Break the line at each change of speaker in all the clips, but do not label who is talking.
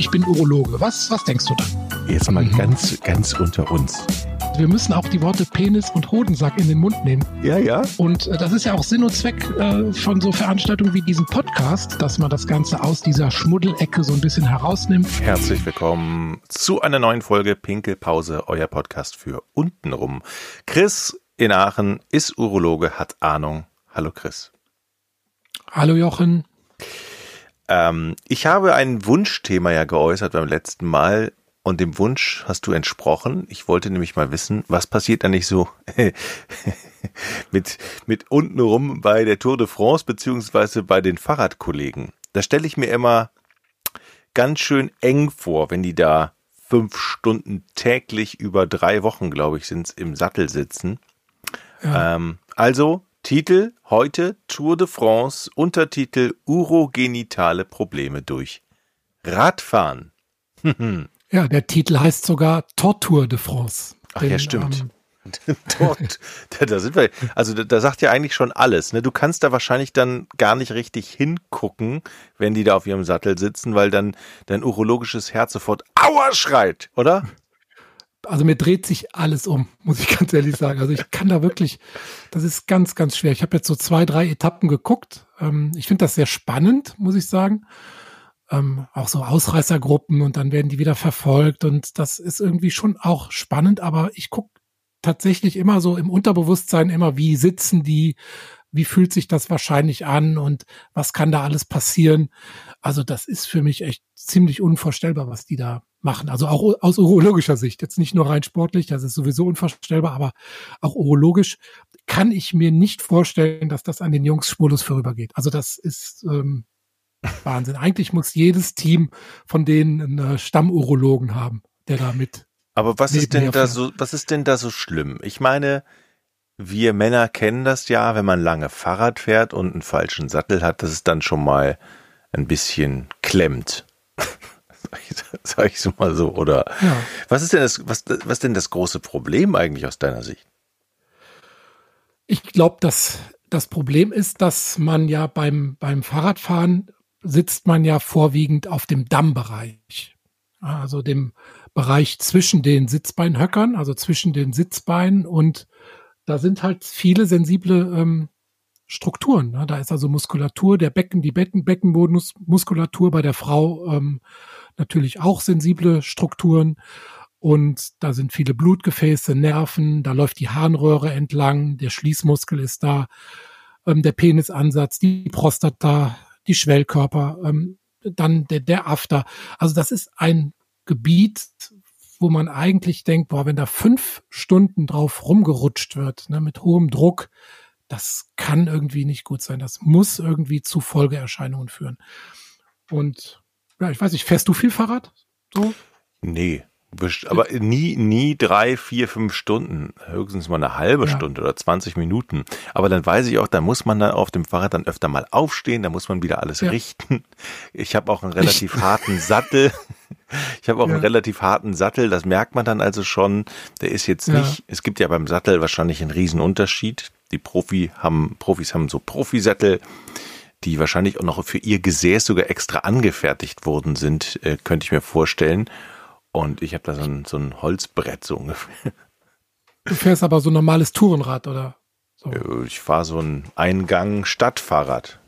ich bin Urologe. Was, was denkst du dann?
Jetzt mal mhm. ganz, ganz unter uns.
Wir müssen auch die Worte Penis und Hodensack in den Mund nehmen.
Ja, ja.
Und äh, das ist ja auch Sinn und Zweck äh, von so Veranstaltungen wie diesem Podcast, dass man das Ganze aus dieser Schmuddelecke so ein bisschen herausnimmt.
Herzlich willkommen zu einer neuen Folge Pinkelpause, euer Podcast für untenrum. Chris in Aachen ist Urologe, hat Ahnung. Hallo Chris.
Hallo Jochen.
Ähm, ich habe ein Wunschthema ja geäußert beim letzten Mal und dem Wunsch hast du entsprochen. Ich wollte nämlich mal wissen, was passiert da nicht so mit, mit untenrum bei der Tour de France beziehungsweise bei den Fahrradkollegen. Da stelle ich mir immer ganz schön eng vor, wenn die da fünf Stunden täglich über drei Wochen, glaube ich, sind im Sattel sitzen. Ja. Ähm, also Titel heute Tour de France, Untertitel Urogenitale Probleme durch Radfahren.
ja, der Titel heißt sogar Tortur de France.
Ach den, ja, stimmt. Ähm, Dort, da sind wir, also da, da, sagt ja eigentlich schon alles. Ne? Du kannst da wahrscheinlich dann gar nicht richtig hingucken, wenn die da auf ihrem Sattel sitzen, weil dann dein urologisches Herz sofort Aua schreit, oder?
Also mir dreht sich alles um, muss ich ganz ehrlich sagen. Also ich kann da wirklich, das ist ganz, ganz schwer. Ich habe jetzt so zwei, drei Etappen geguckt. Ähm, ich finde das sehr spannend, muss ich sagen. Ähm, auch so Ausreißergruppen und dann werden die wieder verfolgt und das ist irgendwie schon auch spannend, aber ich gucke tatsächlich immer so im Unterbewusstsein immer, wie sitzen die, wie fühlt sich das wahrscheinlich an und was kann da alles passieren. Also das ist für mich echt ziemlich unvorstellbar, was die da machen. Also auch aus urologischer Sicht, jetzt nicht nur rein sportlich, das ist sowieso unvorstellbar, aber auch urologisch kann ich mir nicht vorstellen, dass das an den Jungs spurlos vorübergeht. Also das ist ähm, Wahnsinn. Eigentlich muss jedes Team von denen einen Stammurologen haben, der da mit.
Aber was ist denn da so, was ist denn da so schlimm? Ich meine, wir Männer kennen das ja, wenn man lange Fahrrad fährt und einen falschen Sattel hat, dass es dann schon mal ein bisschen klemmt. Sag ich so mal so, oder? Ja. Was ist denn das, was, was denn das große Problem eigentlich aus deiner Sicht?
Ich glaube, dass das Problem ist, dass man ja beim, beim Fahrradfahren sitzt man ja vorwiegend auf dem Dammbereich. Also dem Bereich zwischen den Sitzbeinhöckern, also zwischen den Sitzbeinen und da sind halt viele sensible ähm, Strukturen. Ne? Da ist also Muskulatur, der Becken, die Becken, Beckenbodenmuskulatur bei der Frau ähm, natürlich auch sensible Strukturen. Und da sind viele Blutgefäße, Nerven, da läuft die Harnröhre entlang, der Schließmuskel ist da, ähm, der Penisansatz, die Prostata, die Schwellkörper, ähm, dann der, der After. Also das ist ein Gebiet, wo man eigentlich denkt, boah, wenn da fünf Stunden drauf rumgerutscht wird, ne, mit hohem Druck, das kann irgendwie nicht gut sein. Das muss irgendwie zu Folgeerscheinungen führen. Und ja, ich weiß nicht, fährst du viel Fahrrad? So?
Nee. Aber nie, nie drei, vier, fünf Stunden. Höchstens mal eine halbe ja. Stunde oder 20 Minuten. Aber dann weiß ich auch, da muss man dann auf dem Fahrrad dann öfter mal aufstehen, da muss man wieder alles ja. richten. Ich habe auch einen relativ harten Sattel. Ich habe auch ja. einen relativ harten Sattel, das merkt man dann also schon. Der ist jetzt nicht, es gibt ja beim Sattel wahrscheinlich einen Riesenunterschied. Die Profi haben, Profis haben so Profisättel, die wahrscheinlich auch noch für ihr Gesäß sogar extra angefertigt worden sind, äh, könnte ich mir vorstellen. Und ich habe da so ein, so ein Holzbrett so ungefähr.
Du fährst aber so ein normales Tourenrad, oder? So.
Ich fahre so ein Eingang-Stadtfahrrad.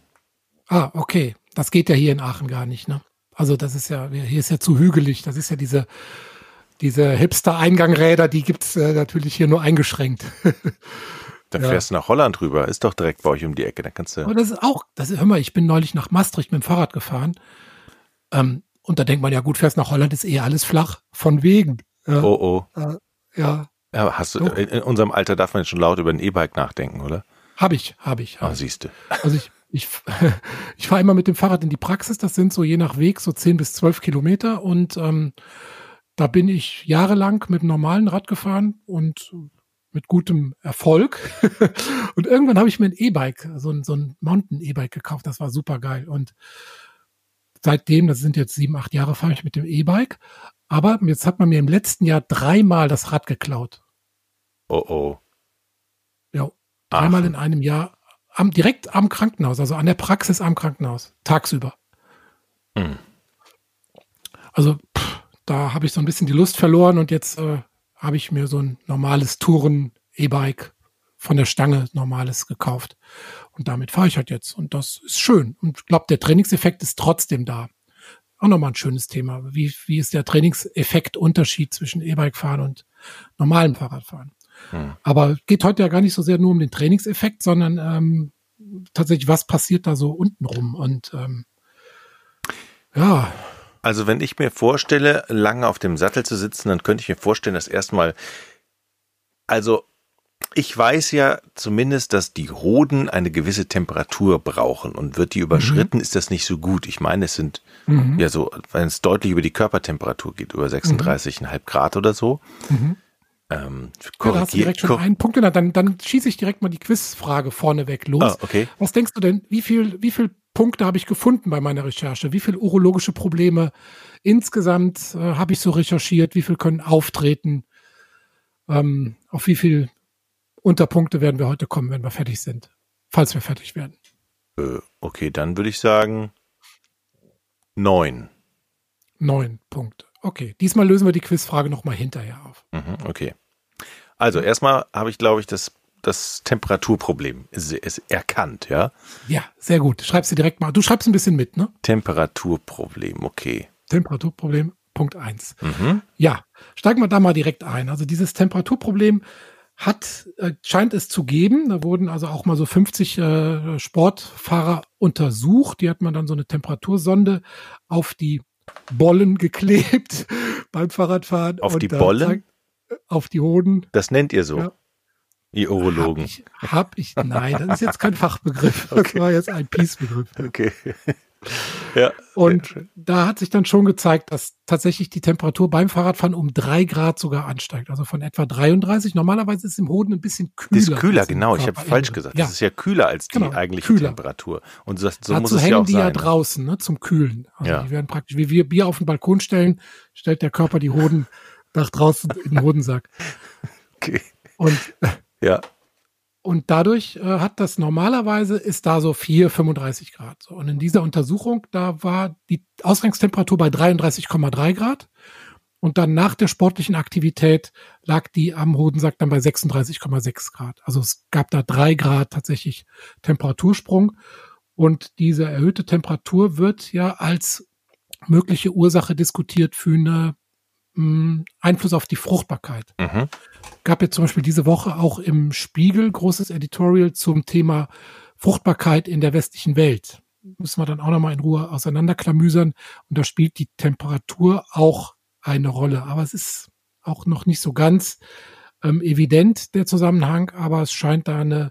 Ah, okay. Das geht ja hier in Aachen gar nicht, ne? Also das ist ja, hier ist ja zu hügelig. Das ist ja diese, diese Hipster-Eingangräder, die gibt's äh, natürlich hier nur eingeschränkt.
Da ja. fährst du nach Holland rüber, ist doch direkt bei euch um die Ecke. Da kannst du.
Aber das ist auch, das ist, hör mal, ich bin neulich nach Maastricht mit dem Fahrrad gefahren. Ähm, und da denkt man ja, gut, fährst nach Holland, ist eh alles flach. Von wegen.
Ja. Oh oh.
Äh, ja.
ja. Hast du, in unserem Alter darf man jetzt schon laut über ein E-Bike nachdenken, oder?
Habe ich, habe ich.
Hab ah, siehst du.
Also ich, ich, ich fahre immer mit dem Fahrrad in die Praxis. Das sind so je nach Weg so 10 bis 12 Kilometer. Und ähm, da bin ich jahrelang mit einem normalen Rad gefahren und mit gutem Erfolg. und irgendwann habe ich mir ein E-Bike, so ein, so ein Mountain-E-Bike gekauft. Das war super geil. Und seitdem, das sind jetzt sieben, acht Jahre, fahre ich mit dem E-Bike. Aber jetzt hat man mir im letzten Jahr dreimal das Rad geklaut.
Oh oh.
Ja, dreimal Ach. in einem Jahr. Am, direkt am Krankenhaus, also an der Praxis am Krankenhaus, tagsüber. Hm. Also pff, da habe ich so ein bisschen die Lust verloren und jetzt äh, habe ich mir so ein normales Touren-E-Bike von der Stange normales gekauft. Und damit fahre ich halt jetzt. Und das ist schön. Und ich glaube, der Trainingseffekt ist trotzdem da. Auch nochmal ein schönes Thema. Wie, wie ist der Trainingseffekt-Unterschied zwischen E-Bike fahren und normalem Fahrradfahren? Hm. Aber geht heute ja gar nicht so sehr nur um den Trainingseffekt, sondern ähm, tatsächlich, was passiert da so untenrum? Und ähm, ja.
Also wenn ich mir vorstelle, lange auf dem Sattel zu sitzen, dann könnte ich mir vorstellen, dass erstmal, also ich weiß ja zumindest, dass die Hoden eine gewisse Temperatur brauchen und wird die überschritten, mhm. ist das nicht so gut. Ich meine, es sind mhm. ja so, wenn es deutlich über die Körpertemperatur geht, über 36,5 mhm. Grad oder so. Mhm.
Ähm, ja, da hast du direkt schon einen Punkt genannt. Dann, dann schieße ich direkt mal die Quizfrage vorneweg los. Ah,
okay.
Was denkst du denn, wie viel, wie viel Punkte habe ich gefunden bei meiner Recherche? Wie viele urologische Probleme insgesamt äh, habe ich so recherchiert? Wie viel können auftreten? Ähm, auf wie viel Unterpunkte werden wir heute kommen, wenn wir fertig sind? Falls wir fertig werden.
Äh, okay, dann würde ich sagen neun.
Neun Punkte. Okay, diesmal lösen wir die Quizfrage nochmal hinterher auf.
Mhm, okay. Also erstmal habe ich, glaube ich, das, das Temperaturproblem ist, ist erkannt, ja?
Ja, sehr gut. Schreibst du direkt mal. Du schreibst ein bisschen mit, ne?
Temperaturproblem, okay.
Temperaturproblem, Punkt eins. Mhm. Ja, steigen wir da mal direkt ein. Also dieses Temperaturproblem hat, äh, scheint es zu geben. Da wurden also auch mal so 50 äh, Sportfahrer untersucht. Die hat man dann so eine Temperatursonde auf die Bollen geklebt beim Fahrradfahren.
Auf die Bollen?
Auf die Hoden.
Das nennt ihr so? Ja. Ihr Urologen.
Hab ich, hab ich, nein, das ist jetzt kein Fachbegriff. Das okay. war jetzt ein Peace-Begriff.
Okay.
Ja. Und da hat sich dann schon gezeigt, dass tatsächlich die Temperatur beim Fahrradfahren um drei Grad sogar ansteigt. Also von etwa 33. Normalerweise ist es im Hoden ein bisschen kühler.
Das ist kühler, genau. Ich habe falsch gesagt. Ja. Das ist ja kühler als die genau, eigentliche kühler. Temperatur. Und so Dazu muss es ja auch
die
sein.
ja draußen, ne, zum Kühlen. Also ja. die werden praktisch, wie wir Bier auf den Balkon stellen, stellt der Körper die Hoden nach draußen in den Hodensack.
Okay.
Und
ja.
Und dadurch äh, hat das normalerweise ist da so 4, 35 Grad. So. Und in dieser Untersuchung, da war die Ausgangstemperatur bei 33,3 Grad. Und dann nach der sportlichen Aktivität lag die am Hodensack dann bei 36,6 Grad. Also es gab da drei Grad tatsächlich Temperatursprung. Und diese erhöhte Temperatur wird ja als mögliche Ursache diskutiert für eine mh, Einfluss auf die Fruchtbarkeit. Mhm. Gab jetzt zum Beispiel diese Woche auch im Spiegel großes Editorial zum Thema Fruchtbarkeit in der westlichen Welt. Müssen wir dann auch nochmal in Ruhe auseinanderklamüsern. Und da spielt die Temperatur auch eine Rolle. Aber es ist auch noch nicht so ganz ähm, evident, der Zusammenhang, aber es scheint da eine,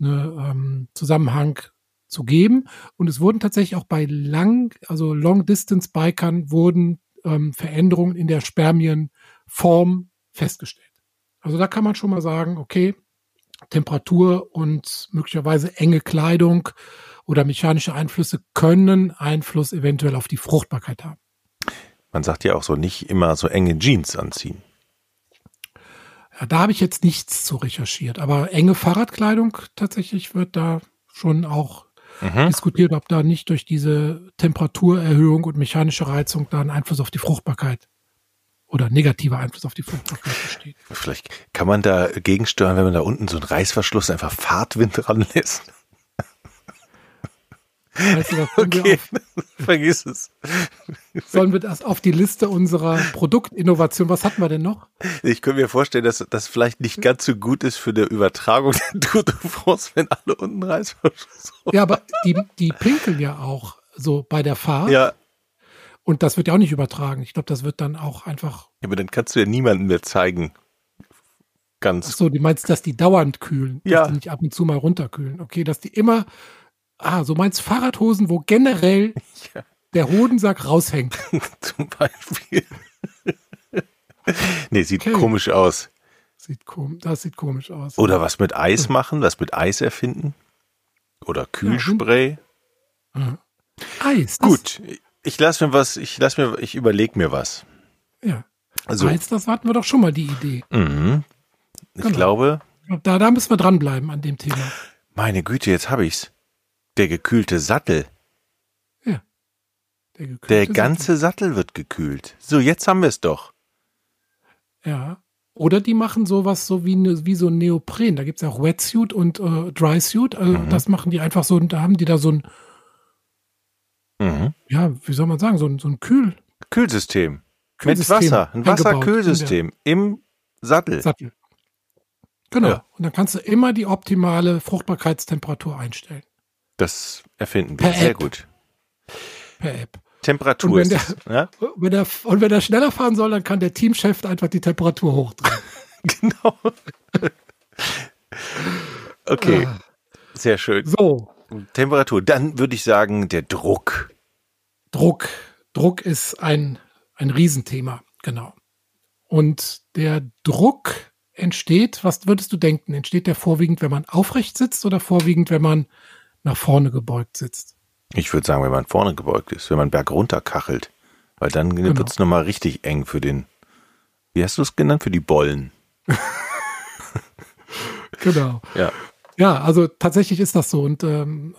eine ähm, Zusammenhang zu geben. Und es wurden tatsächlich auch bei lang, also Long-Distance-Bikern wurden ähm, Veränderungen in der Spermienform festgestellt. Also da kann man schon mal sagen, okay, Temperatur und möglicherweise enge Kleidung oder mechanische Einflüsse können Einfluss eventuell auf die Fruchtbarkeit haben.
Man sagt ja auch so, nicht immer so enge Jeans anziehen.
Ja, da habe ich jetzt nichts zu recherchiert, aber enge Fahrradkleidung tatsächlich wird da schon auch mhm. diskutiert, ob da nicht durch diese Temperaturerhöhung und mechanische Reizung da ein Einfluss auf die Fruchtbarkeit oder negativer Einfluss auf die Fruchtbarkeit besteht.
Vielleicht kann man da gegensteuern, wenn man da unten so einen Reißverschluss einfach Fahrtwind ranlässt.
Weißt du,
okay, vergiss es.
Sollen wir das auf die Liste unserer Produktinnovation? Was hatten wir denn noch?
Ich könnte mir vorstellen, dass das vielleicht nicht ganz so gut ist für die Übertragung der Tour de France, wenn alle unten Reißverschluss.
Ja, aber die, die pinkeln ja auch so bei der Fahrt.
Ja.
Und das wird ja auch nicht übertragen. Ich glaube, das wird dann auch einfach.
Ja, aber dann kannst du ja niemanden mehr zeigen. Ganz.
Ach so, du meinst, dass die dauernd kühlen,
ja.
dass die nicht ab und zu mal runterkühlen. Okay, dass die immer Ah, so meinst Fahrradhosen, wo generell ja. der Hodensack raushängt.
Zum Beispiel. nee, sieht okay. komisch aus.
Sieht kom das sieht komisch aus.
Oder was mit Eis machen, was mit Eis erfinden. Oder Kühlspray.
Ja. Eis.
Gut, ich lass mir was, ich lass mir, ich überleg mir was.
Ja. Also, Eis, das hatten wir doch schon mal die Idee.
Mhm. Ich genau. glaube.
Da, da müssen wir dranbleiben an dem Thema.
Meine Güte, jetzt habe ich's. Der gekühlte Sattel.
Ja. Der,
Der ganze Sattel wird gekühlt. So, jetzt haben wir es doch.
Ja. Oder die machen sowas so wie, ne, wie so ein Neopren. Da gibt's ja auch Wetsuit und äh, Drysuit. Also
Mhm.
das machen die einfach so, da haben die da so ein,
Mhm.
ja, wie soll man sagen, so ein, so ein Kühl,
Kühlsystem. Mit
Kühlsystem
Wasser. Ein Wasserkühlsystem im Sattel.
Sattel. Genau.
Ja.
Und dann kannst du immer die optimale Fruchtbarkeitstemperatur einstellen.
Das erfinden wir.
Per
Sehr
App.
gut.
Per App.
Temperatur
Und wenn
ist das, ja?
Und wenn er, und wenn er schneller fahren soll, dann kann der Teamchef einfach die Temperatur hochdrehen.
Genau. Okay,
Ah.
sehr schön.
So,
Temperatur. Dann würde ich sagen, der Druck.
Druck. Druck ist ein, ein Riesenthema, genau. Und der Druck entsteht, was würdest du denken? Entsteht der vorwiegend, wenn man aufrecht sitzt oder vorwiegend, wenn man nach vorne gebeugt sitzt?
Ich würde sagen, wenn man vorne gebeugt ist, wenn man bergunter kachelt. Weil dann
Genau.
wird's nochmal richtig eng für den, wie hast du es genannt? Für die Bollen.
Genau.
Ja.
Ja, also tatsächlich ist das so. Und ähm,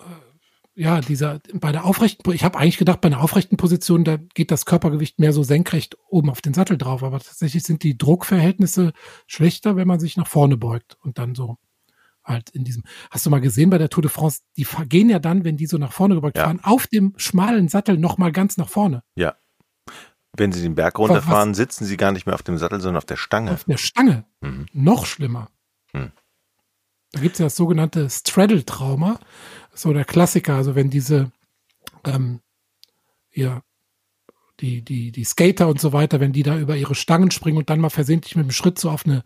äh, ja, dieser bei der aufrechten, ich habe eigentlich gedacht, bei einer aufrechten Position, da geht das Körpergewicht mehr so senkrecht oben auf den Sattel drauf. Aber tatsächlich sind die Druckverhältnisse schlechter, wenn man sich nach vorne beugt und dann so halt in diesem. Hast du mal gesehen bei der Tour de France? Die gehen ja dann, wenn die so nach vorne gebeugt
Ja.
fahren, auf dem schmalen Sattel noch mal ganz nach vorne
Ja. Wenn sie den Berg runterfahren, sitzen sie gar nicht mehr auf dem Sattel, sondern auf der Stange.
auf der Stange.
Mhm.
Noch schlimmer.
Hm.
Da gibt es ja das sogenannte Straddle-Trauma. So der Klassiker, also wenn diese ähm, ja, die, die, die Skater und so weiter, wenn die da über ihre Stangen springen und dann mal versehentlich mit dem Schritt so auf eine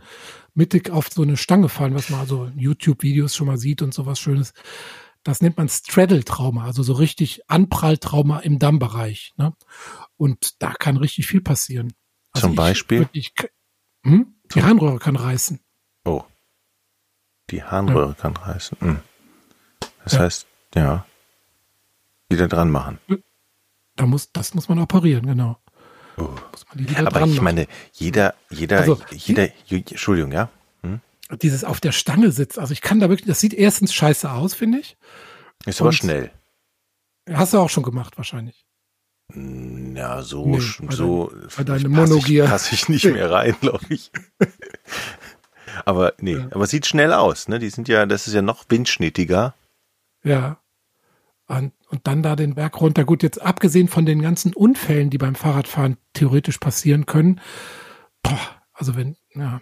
mittig auf so eine Stange fallen, was man also in YouTube-Videos schon mal sieht und sowas Schönes. Das nennt man Straddle-Trauma, also so richtig Anpralltrauma im Dammbereich. Ne? Und da kann richtig viel passieren. Also
Zum
ich
Beispiel?
wirklich- hm? Die Harnröhre kann reißen.
Oh. Die Harnröhre kann reißen. Hm. Das
Ja.
heißt, ja. Wieder dran machen.
Da muss, das muss man operieren, genau.
Oh.
Muss man die wieder
Aber ich
machen.
meine, jeder, jeder,
Also,
jeder, Entschuldigung, ja?
Dieses auf der Stange sitzen, also ich kann da wirklich, das sieht erstens scheiße aus, finde ich.
Ist aber
Und-
schnell.
Hast du auch schon gemacht, wahrscheinlich.
Ja, so,
Nee, bei
so
bei deinem Monogier.
Ich, pass ich nicht mehr rein, glaube ich. aber nee,
Ja.
aber es sieht schnell aus, ne? Die sind ja, das ist ja noch windschnittiger.
Ja. Und, und dann da den Berg runter. Gut, jetzt abgesehen von den ganzen Unfällen, die beim Fahrradfahren theoretisch passieren können. Boah, also wenn, ja.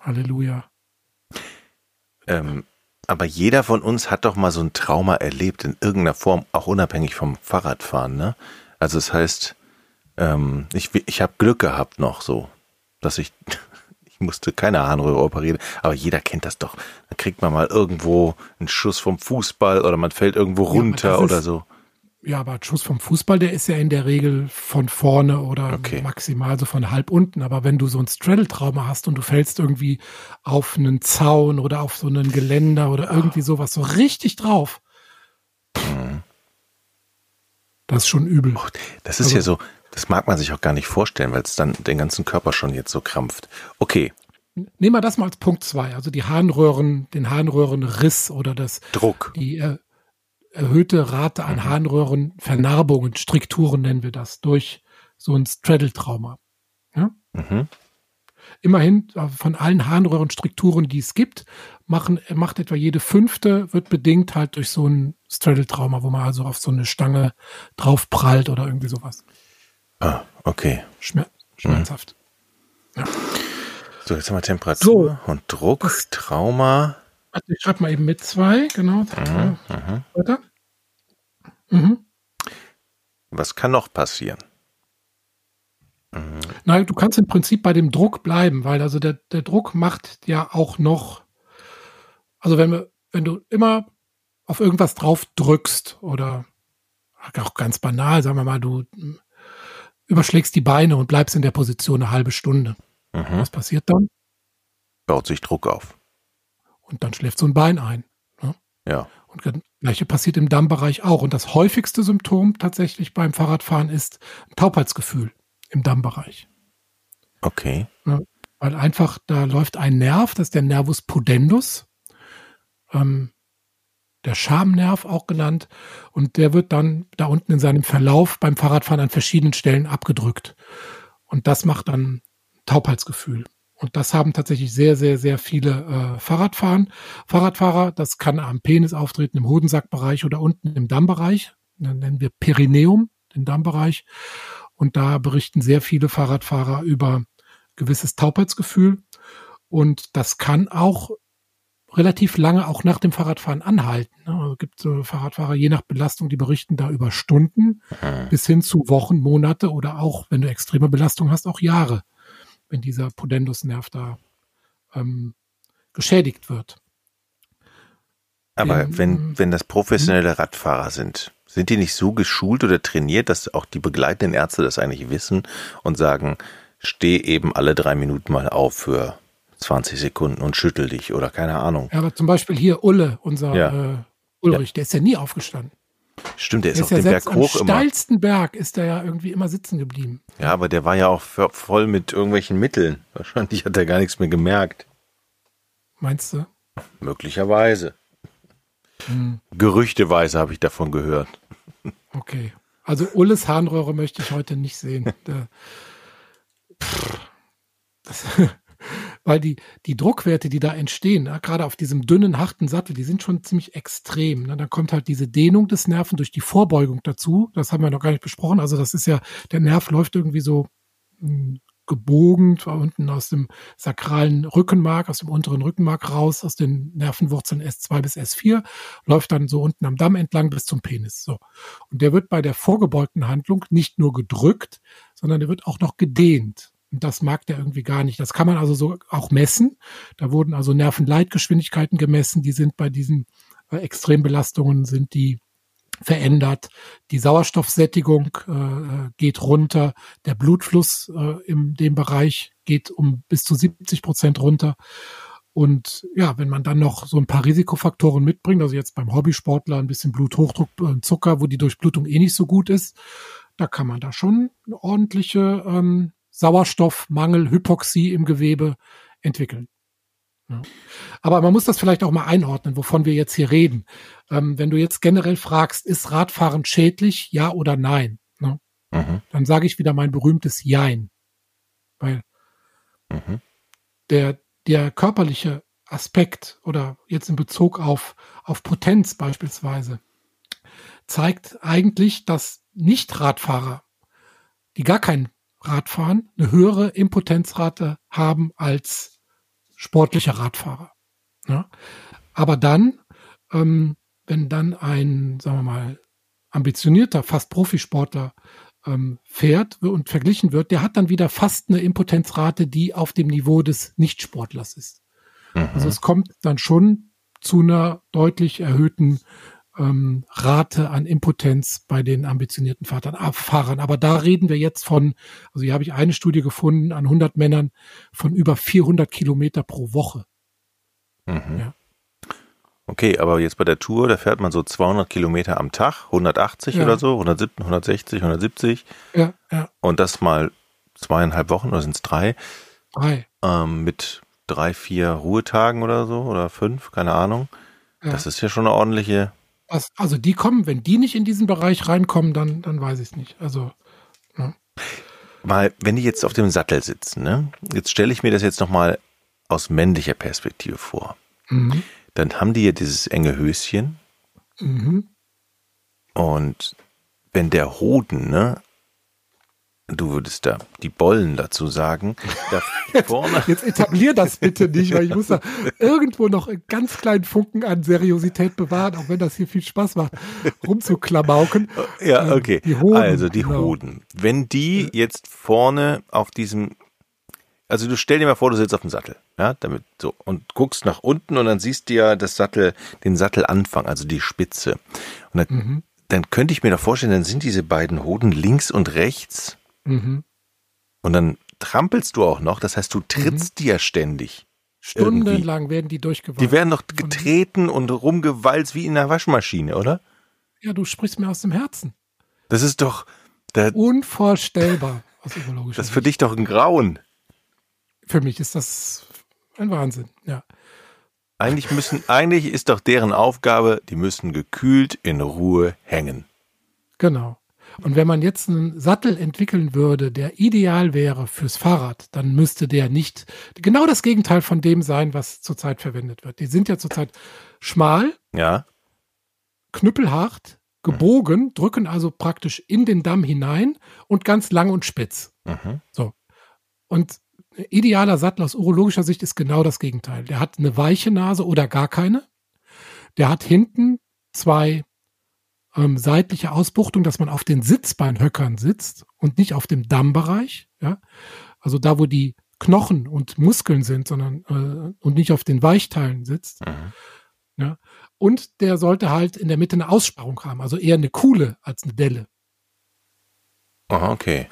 Halleluja.
Ähm, aber jeder von uns hat doch mal so ein Trauma erlebt in irgendeiner Form, auch unabhängig vom Fahrradfahren, ne? Also das heißt, ähm, ich, ich habe Glück gehabt noch so, dass ich, ich musste keine Harnröhre operieren, aber jeder kennt das doch. Dann kriegt man mal irgendwo einen Schuss vom Fußball oder man fällt irgendwo runter
das
oder
ist-
so.
Ja, aber ein Schuss vom Fußball, der ist ja in der Regel von vorne oder
Okay.
maximal so von halb unten. Aber wenn du so ein Straddle-Trauma hast und du fällst irgendwie auf einen Zaun oder auf so einen Geländer oder irgendwie sowas so richtig drauf,
Mhm.
das ist schon übel.
Das ist
Also-
ja so, das mag man sich auch gar nicht vorstellen, weil es dann den ganzen Körper schon jetzt so krampft. Okay,
Nehmen wir das mal als Punkt zwei, also die Harnröhren, den Harnröhrenriss oder das,
Druck.
die äh, erhöhte Rate an Harnröhrenvernarbungen, Strikturen nennen wir das, durch so ein Straddle-Trauma.
Mhm.
Immerhin äh, von allen Harnröhrenstrukturen, die es gibt, machen, macht etwa jede fünfte, wird bedingt halt durch so ein Straddle-Trauma, wo man also auf so eine Stange draufprallt oder irgendwie sowas.
Ah, okay.
Schmer schmerzhaft.
So, jetzt haben wir Temperatur
So.
und Druck,
Das-
Trauma.
Warte, ich schreibe mal eben mit zwei, genau.
Mhm, mhm.
Weiter. Mhm.
Was kann noch passieren?
Nein, du kannst im Prinzip bei dem Druck bleiben, weil also der, der Druck macht ja auch noch, also wenn, wir, wenn du immer auf irgendwas drauf drückst oder auch ganz banal, sagen wir mal, du überschlägst die Beine und bleibst in der Position eine halbe Stunde.
Mhm.
Was passiert dann?
Baut sich Druck auf.
Und dann schläft so ein Bein ein.
Ja.
Und das gleiche passiert im Dammbereich auch. Und das häufigste Symptom tatsächlich beim Fahrradfahren ist ein Taubheitsgefühl im Dammbereich.
Okay.
weil einfach da läuft ein Nerv, das ist der Nervus pudendus. Ähm, der Schamnerv auch genannt. Und der wird dann da unten in seinem Verlauf beim Fahrradfahren an verschiedenen Stellen abgedrückt. Und das macht dann Taubheitsgefühl. Und das haben tatsächlich sehr, sehr, sehr viele äh, Fahrradfahren. Fahrradfahrer, das kann am Penis auftreten, im Hodensackbereich oder unten im Dammbereich. Dann nennen wir Perineum, den Dammbereich. Und da berichten sehr viele Fahrradfahrer über gewisses Taubheitsgefühl. Und das kann auch relativ lange auch nach dem Fahrradfahren anhalten. Ne? Also gibt so Fahrradfahrer, je nach Belastung, die berichten da über Stunden mhm. bis hin zu Wochen, Monate oder auch, wenn du extreme Belastung hast, auch Jahre, wenn dieser Pudendusnerv da ähm, geschädigt wird.
Aber In, wenn, wenn das professionelle Radfahrer sind, sind die nicht so geschult oder trainiert, dass auch die begleitenden Ärzte das eigentlich wissen und sagen, steh eben alle drei Minuten mal auf für 20 Sekunden und schüttel dich oder keine Ahnung.
Ja, aber zum Beispiel hier Ulle, unser ja. äh, Ulrich, ja. der ist ja nie aufgestanden.
Stimmt, der ist, der ist auf ja dem Berg hoch
am immer. steilsten Berg ist er ja irgendwie immer sitzen geblieben.
Ja, aber der war ja auch voll mit irgendwelchen Mitteln. Wahrscheinlich hat er gar nichts mehr gemerkt.
Meinst du?
Möglicherweise. Hm. Gerüchteweise habe ich davon gehört.
Okay. Also Ulles Harnröhre möchte ich heute nicht sehen. Der, das, weil die, die Druckwerte, die da entstehen, ja, gerade auf diesem dünnen, harten Sattel, die sind schon ziemlich extrem. Ne? Dann kommt halt diese Dehnung des Nerven durch die Vorbeugung dazu. Das haben wir noch gar nicht besprochen. Also das ist ja, der Nerv läuft irgendwie so mh, hm, gebogen, unten aus dem sakralen Rückenmark, aus dem unteren Rückenmark raus, aus den Nervenwurzeln S2 bis S4, läuft dann so unten am Damm entlang bis zum Penis. So. Und der wird bei der vorgebeugten Handlung nicht nur gedrückt, sondern der wird auch noch gedehnt. Das mag der irgendwie gar nicht. Das kann man also so auch messen. Da wurden also Nervenleitgeschwindigkeiten gemessen. Die sind bei diesen äh, Extrembelastungen sind die verändert. Die Sauerstoffsättigung äh, geht runter. Der Blutfluss äh, in dem Bereich geht um bis zu 70 Prozent runter. Und ja, wenn man dann noch so ein paar Risikofaktoren mitbringt, also jetzt beim Hobbysportler ein bisschen Bluthochdruck und Zucker, wo die Durchblutung eh nicht so gut ist, da kann man da schon eine ordentliche ähm, Sauerstoffmangel, Hypoxie im Gewebe entwickeln. Ja. Aber man muss das vielleicht auch mal einordnen, wovon wir jetzt hier reden. Ähm, wenn du jetzt generell fragst, ist Radfahren schädlich, ja oder nein? Ne? Mhm. Dann sage ich wieder mein berühmtes Jein. Weil mhm. der, der körperliche Aspekt oder jetzt in Bezug auf, auf Potenz beispielsweise zeigt eigentlich, dass Nicht-Radfahrer, die gar kein Radfahren eine höhere Impotenzrate haben als sportliche Radfahrer. Ja? Aber dann, ähm, wenn dann ein, sagen wir mal, ambitionierter, fast Profisportler ähm, fährt und verglichen wird, der hat dann wieder fast eine Impotenzrate, die auf dem Niveau des Nichtsportlers ist. Mhm. Also es kommt dann schon zu einer deutlich erhöhten ähm, Rate an Impotenz bei den ambitionierten Fahrern, äh, Fahrern. Aber da reden wir jetzt von, also hier habe ich eine Studie gefunden an 100 Männern von über 400 Kilometer pro Woche.
Mhm. Ja. Okay, aber jetzt bei der Tour, da fährt man so 200 Kilometer am Tag, 180 ja. oder so, 170, 160, 170.
Ja, ja.
Und das mal zweieinhalb Wochen oder sind es drei?
Drei.
Ähm, mit drei, vier Ruhetagen oder so oder fünf, keine Ahnung. Ja. Das ist ja schon eine ordentliche
was, also die kommen, wenn die nicht in diesen Bereich reinkommen, dann, dann weiß ich es nicht. Also,
ne? Mal, wenn die jetzt auf dem Sattel sitzen, ne? Jetzt stelle ich mir das jetzt nochmal aus männlicher Perspektive vor. Mhm. Dann haben die ja dieses enge Höschen. Mhm. Und wenn der Hoden, ne, Du würdest da die Bollen dazu sagen. Da
vorne. Jetzt, etablier das bitte nicht, weil ich muss da irgendwo noch einen ganz kleinen Funken an Seriosität bewahren, auch wenn das hier viel Spaß macht, rumzuklamauken.
Ja, ähm, okay. Die Hoden, also die genau. Hoden. Wenn die jetzt vorne auf diesem, also du stell dir mal vor, du sitzt auf dem Sattel, ja, damit so und guckst nach unten und dann siehst du ja das Sattel, den Sattelanfang, also die Spitze. Und dann, mhm. dann könnte ich mir doch vorstellen, dann sind diese beiden Hoden links und rechts Mhm. Und dann trampelst du auch noch, das heißt, du trittst mhm. dir ständig.
Stundenlang werden die durchgewalzt.
Die werden noch getreten und rumgewalzt wie in einer Waschmaschine, oder?
Ja, du sprichst mir aus dem Herzen.
Das ist doch.
Unvorstellbar.
Aus das ist für dich doch ein Grauen.
Für mich ist das ein Wahnsinn, ja.
Eigentlich müssen, eigentlich ist doch deren Aufgabe, die müssen gekühlt in Ruhe hängen.
Genau. Und wenn man jetzt einen Sattel entwickeln würde, der ideal wäre fürs Fahrrad, dann müsste der nicht genau das Gegenteil von dem sein, was zurzeit verwendet wird. Die sind ja zurzeit schmal,
Ja.
knüppelhart, gebogen, drücken also praktisch in den Damm hinein und ganz lang und spitz.
Mhm.
So. Und ein idealer Sattel aus urologischer Sicht ist genau das Gegenteil. Der hat eine weiche Nase oder gar keine. Der hat hinten zwei ähm, seitliche Ausbuchtungen, dass man auf den Sitzbeinhöckern sitzt und nicht auf dem Dammbereich. Ja? Also da, wo die Knochen und Muskeln sind, sondern äh, und nicht auf den Weichteilen sitzt.
Mhm.
Ja? Und der sollte halt in der Mitte eine Aussparung haben, also eher eine Kuhle als eine Delle.
Aha, okay.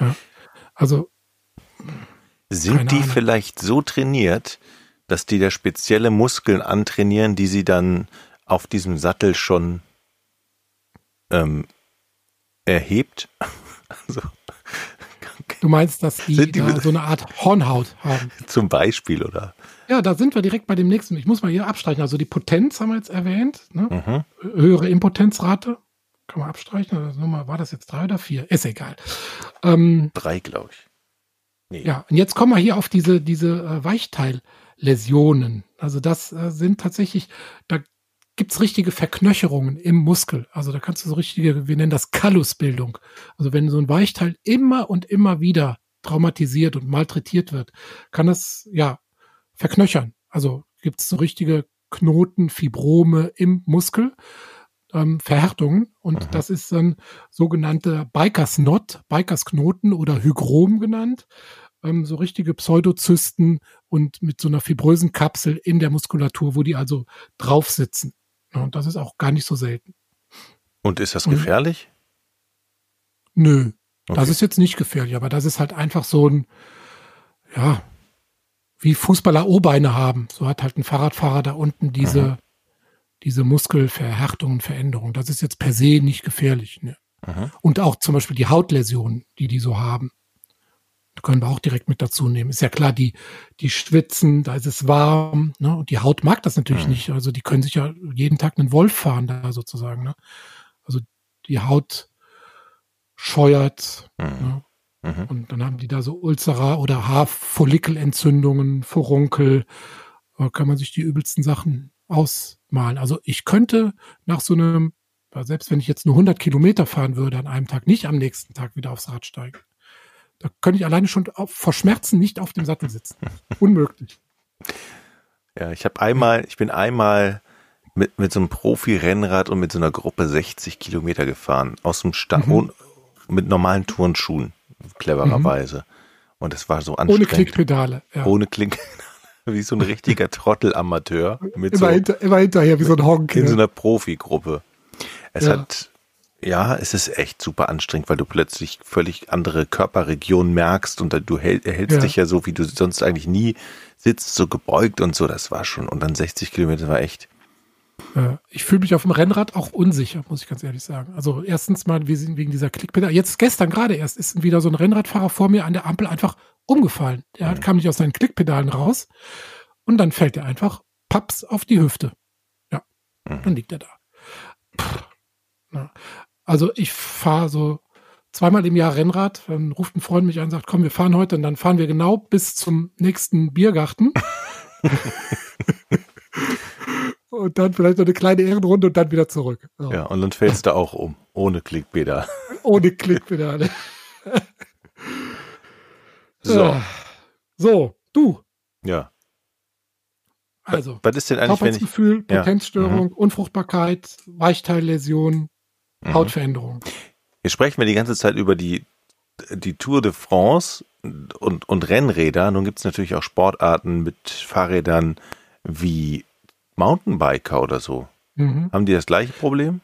Also
Sind die
Ahnung.
vielleicht so trainiert, dass die da spezielle Muskeln antrainieren, die sie dann auf diesem Sattel schon ähm, erhebt? Also,
du meinst, dass die,
die
da so eine Art Hornhaut haben.
zum Beispiel, oder?
Ja, da sind wir direkt bei dem nächsten. Ich muss mal hier abstreichen. Also die Potenz haben wir jetzt erwähnt. Ne?
Mhm.
Höhere Impotenzrate. Kann man abstreichen. Also Nummer, war das jetzt drei oder vier? Ist egal. Ähm,
Drei, glaube ich. Nee.
ja, und jetzt kommen wir hier auf diese, diese äh, Weichteilläsionen. Also das äh, sind tatsächlich, da gibt's richtige Verknöcherungen im Muskel. Also da kannst du so richtige, wir nennen das Kallusbildung. Also wenn so ein Weichteil immer und immer wieder traumatisiert und malträtiert wird, kann das ja verknöchern. Also gibt's so richtige Knoten, Fibrome im Muskel, ähm, Verhärtungen. Und
Mhm.
das ist dann sogenannte Bikers Knot, Bikers Knoten oder Hygrom genannt. Ähm, so richtige Pseudozysten und mit so einer fibrösen Kapsel in der Muskulatur, wo die also drauf sitzen. Ja, und das ist auch gar nicht so selten.
Und ist das
Mhm.
gefährlich?
Nö,
Okay.
das ist jetzt nicht gefährlich, aber das ist halt einfach so ein, ja, wie Fußballer O-Beine haben. So hat halt ein Fahrradfahrer da unten diese,
Mhm.
diese Muskelverhärtungen, Veränderungen. Das ist jetzt per se nicht gefährlich. Ne?
Mhm.
Und auch zum Beispiel die Hautläsionen, die die so haben. Können wir auch direkt mit dazu nehmen. Ist ja klar, die, die schwitzen, da ist es warm, ne? Und die Haut mag das natürlich
Mhm.
nicht. Also die können sich ja jeden Tag einen Wolf fahren da sozusagen, ne? Also die Haut scheuert,
Mhm.
ne?
Mhm.
Und dann haben die da so Ulzera oder Haarfollikelentzündungen, Furunkel. Da kann man sich die übelsten Sachen ausmalen. Also ich könnte nach so einem, selbst wenn ich jetzt nur 100 Kilometer fahren würde an einem Tag, nicht am nächsten Tag wieder aufs Rad steigen. Da könnte ich alleine schon vor Schmerzen nicht auf dem Sattel sitzen. Unmöglich.
Ja, ich habe einmal, ich bin einmal mit, mit so einem Profi-Rennrad und mit so einer Gruppe 60 Kilometer gefahren. Aus dem Sta
Mhm.
ohne- mit normalen Turnschuhen, clevererweise. Und es war so
Ohne
anstrengend.
Klickpedale. Ja.
Ohne Klick. Wie so ein richtiger Trottel-Amateur. Mit so,
Immer, hinter, immer hinterher wie so ein Honk.
in so
ne?
einer Profigruppe. Es
Ja.
hat, ja, es ist echt super anstrengend, weil du plötzlich völlig andere Körperregionen merkst und du hält, hältst
Ja.
dich ja so, wie du sonst eigentlich nie sitzt, so gebeugt und so. Das war schon. Und dann 60 Kilometer war echt.
Ich fühle mich auf dem Rennrad auch unsicher, muss ich ganz ehrlich sagen. Also erstens mal wir sind wegen dieser Klickpedale. Jetzt gestern gerade erst ist wieder so ein Rennradfahrer vor mir an der Ampel einfach umgefallen. Der
Mhm.
kam nicht aus seinen Klickpedalen raus und dann fällt er einfach paps auf die Hüfte. Ja,
Mhm.
dann liegt er da. Pff. Also ich fahre so zweimal im Jahr Rennrad. Dann ruft ein Freund mich an und sagt, komm, wir fahren heute und dann fahren wir genau bis zum nächsten Biergarten. und dann vielleicht noch eine kleine Ehrenrunde und dann wieder zurück. So.
Ja, und dann fällst du auch um. Ohne Klickpedal.
Ohne Klickpedale.
So,
Ah. So, du.
ja.
Also,
Was ist denn eigentlich, wenn ich.
Körpergefühl,
Ja.
Potenzstörung, Unfruchtbarkeit, Weichteilläsion,
Mhm.
Hautveränderung.
Hier sprechen wir die ganze Zeit über die, die Tour de France und, und Rennräder. Nun gibt es natürlich auch Sportarten mit Fahrrädern wie Mountainbiker oder so.
Mhm.
Haben die das gleiche Problem?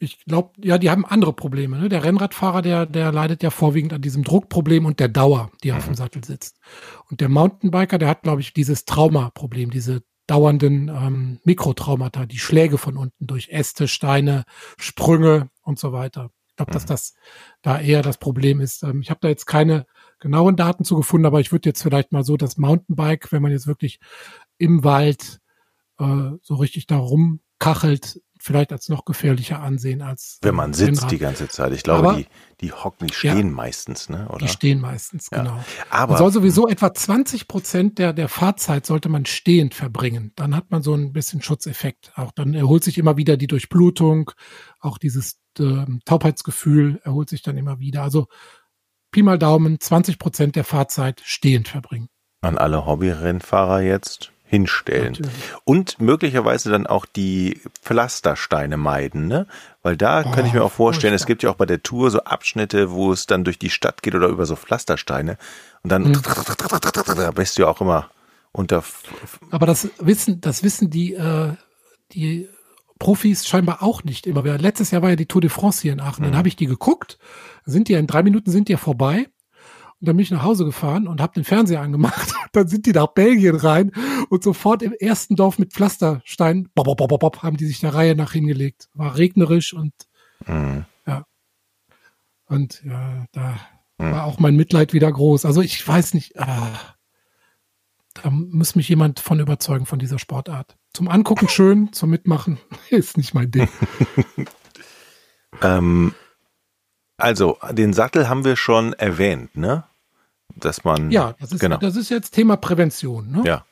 Ich glaube, ja, die haben andere Probleme. Ne? Der Rennradfahrer, der, der leidet ja vorwiegend an diesem Druckproblem und der Dauer, die auf dem Sattel sitzt. Und der Mountainbiker, der hat, glaube ich, dieses Traumaproblem, diese dauernden ähm, Mikrotraumata, die Schläge von unten durch Äste, Steine, Sprünge und so weiter. Ich glaube, dass
Mhm.
das da eher das Problem ist. Ähm, ich habe da jetzt keine genauen Daten zu gefunden, aber ich würde jetzt vielleicht mal so das Mountainbike, wenn man jetzt wirklich im Wald äh, so richtig da rumkachelt, vielleicht als noch gefährlicher ansehen als.
Wenn man sitzt Rennrad. die ganze Zeit. Ich glaube, Aber, die, die hocken, die stehen ja, meistens, ne? Oder?
Die stehen meistens, genau. Ja. Aber man soll sowieso etwa 20 Prozent der, der Fahrzeit sollte man stehend verbringen. Dann hat man so ein bisschen Schutzeffekt. Auch dann erholt sich immer wieder die Durchblutung, auch dieses äh, Taubheitsgefühl erholt sich dann immer wieder. Also Pi mal Daumen, 20 Prozent der Fahrzeit stehend verbringen.
An alle Hobbyrennfahrer jetzt hinstellen. Natürlich. Und möglicherweise dann auch die Pflastersteine meiden, ne? Weil da oh, kann ich mir auch vorstellen, es gibt ja auch bei der Tour so Abschnitte, wo es dann durch die Stadt geht oder über so Pflastersteine. Und dann mhm. da bist du ja auch immer unter.
Aber das wissen, das wissen die, äh, die Profis scheinbar auch nicht immer. Letztes Jahr war ja die Tour de France hier in Aachen. Mhm. Dann habe ich die geguckt. Sind die in drei Minuten sind die ja vorbei. Und dann bin ich nach Hause gefahren und habe den Fernseher angemacht. dann sind die nach Belgien rein und sofort im ersten Dorf mit Pflasterstein, bob, bob, bob, bob, haben die sich der Reihe nach hingelegt. War regnerisch und mhm. ja. Und ja, da mhm. war auch mein Mitleid wieder groß. Also ich weiß nicht, ah, da muss mich jemand von überzeugen von dieser Sportart. Zum Angucken schön, zum Mitmachen ist nicht mein Ding.
ähm, also, den Sattel haben wir schon erwähnt, ne? Dass man.
Ja, das ist, genau. das ist jetzt Thema Prävention, ne?
Ja.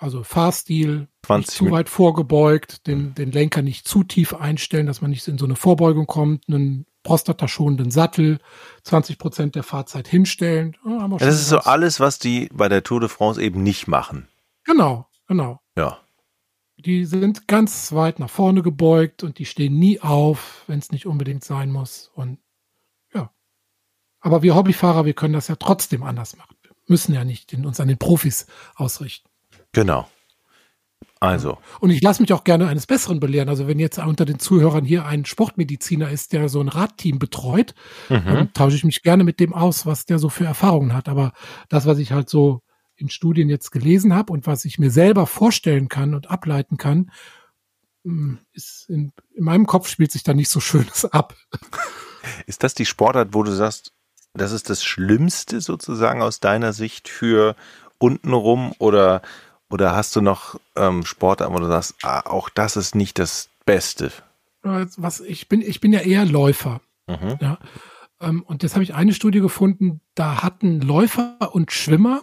Also Fahrstil, nicht zu weit vorgebeugt, den, den Lenker nicht zu tief einstellen, dass man nicht in so eine Vorbeugung kommt, einen prostataschonenden Sattel, 20 Prozent der Fahrzeit hinstellen.
Ja, das ist so alles, was die bei der Tour de France eben nicht machen.
Genau, genau.
Ja.
Die sind ganz weit nach vorne gebeugt und die stehen nie auf, wenn es nicht unbedingt sein muss. Und aber wir Hobbyfahrer, wir können das ja trotzdem anders machen. Wir müssen ja nicht in, uns an den Profis ausrichten.
Genau. Also.
Und ich lasse mich auch gerne eines Besseren belehren. Also wenn jetzt unter den Zuhörern hier ein Sportmediziner ist, der so ein Radteam betreut, mhm. dann tausche ich mich gerne mit dem aus, was der so für Erfahrungen hat. Aber das, was ich halt so in Studien jetzt gelesen habe und was ich mir selber vorstellen kann und ableiten kann, hm, ist in, in meinem Kopf spielt sich da nicht so Schönes ab.
Ist das die Sportart, wo du sagst, das ist das Schlimmste sozusagen aus deiner Sicht für untenrum oder, oder hast du noch ähm, Sportarten, wo du sagst, ah, auch das ist nicht das Beste?
Was ich bin, ich bin ja eher Läufer. Mhm. Ja. Ähm, und jetzt habe ich eine Studie gefunden, da hatten Läufer und Schwimmer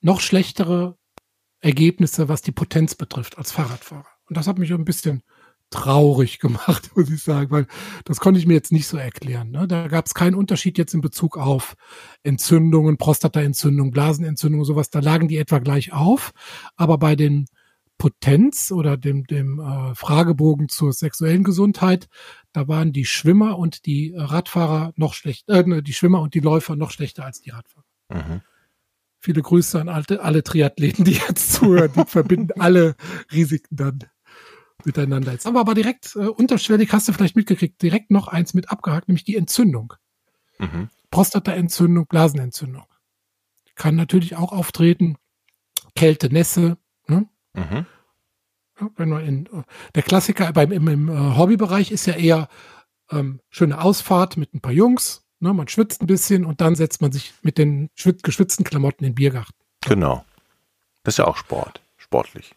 noch schlechtere Ergebnisse, was die Potenz betrifft, als Fahrradfahrer. Und das hat mich ein bisschen traurig gemacht, muss ich sagen, weil das konnte ich mir jetzt nicht so erklären. Ne? Da gab es keinen Unterschied jetzt in Bezug auf Entzündungen, Prostataentzündung, Blasenentzündung, sowas. Da lagen die etwa gleich auf. Aber bei den Potenz oder dem, dem äh, Fragebogen zur sexuellen Gesundheit, da waren die Schwimmer und die Radfahrer noch schlechter, äh, ne, die Schwimmer und die Läufer noch schlechter als die Radfahrer. Mhm. Viele Grüße an alle, alle Triathleten, die jetzt zuhören. Die verbinden alle Risiken dann miteinander. Jetzt haben wir aber direkt äh, unterschwellig, hast du vielleicht mitgekriegt, direkt noch eins mit abgehakt, nämlich die Entzündung. Mhm. Prostataentzündung, Blasenentzündung. Kann natürlich auch auftreten. Kälte, Nässe. Ne? Mhm. Ja, wenn man in, der Klassiker beim, im, im äh, Hobbybereich ist ja eher ähm, schöne Ausfahrt mit ein paar Jungs. Ne? Man schwitzt ein bisschen und dann setzt man sich mit den geschwitzten Klamotten in den Biergarten.
Genau. Das ist ja auch Sport, sportlich.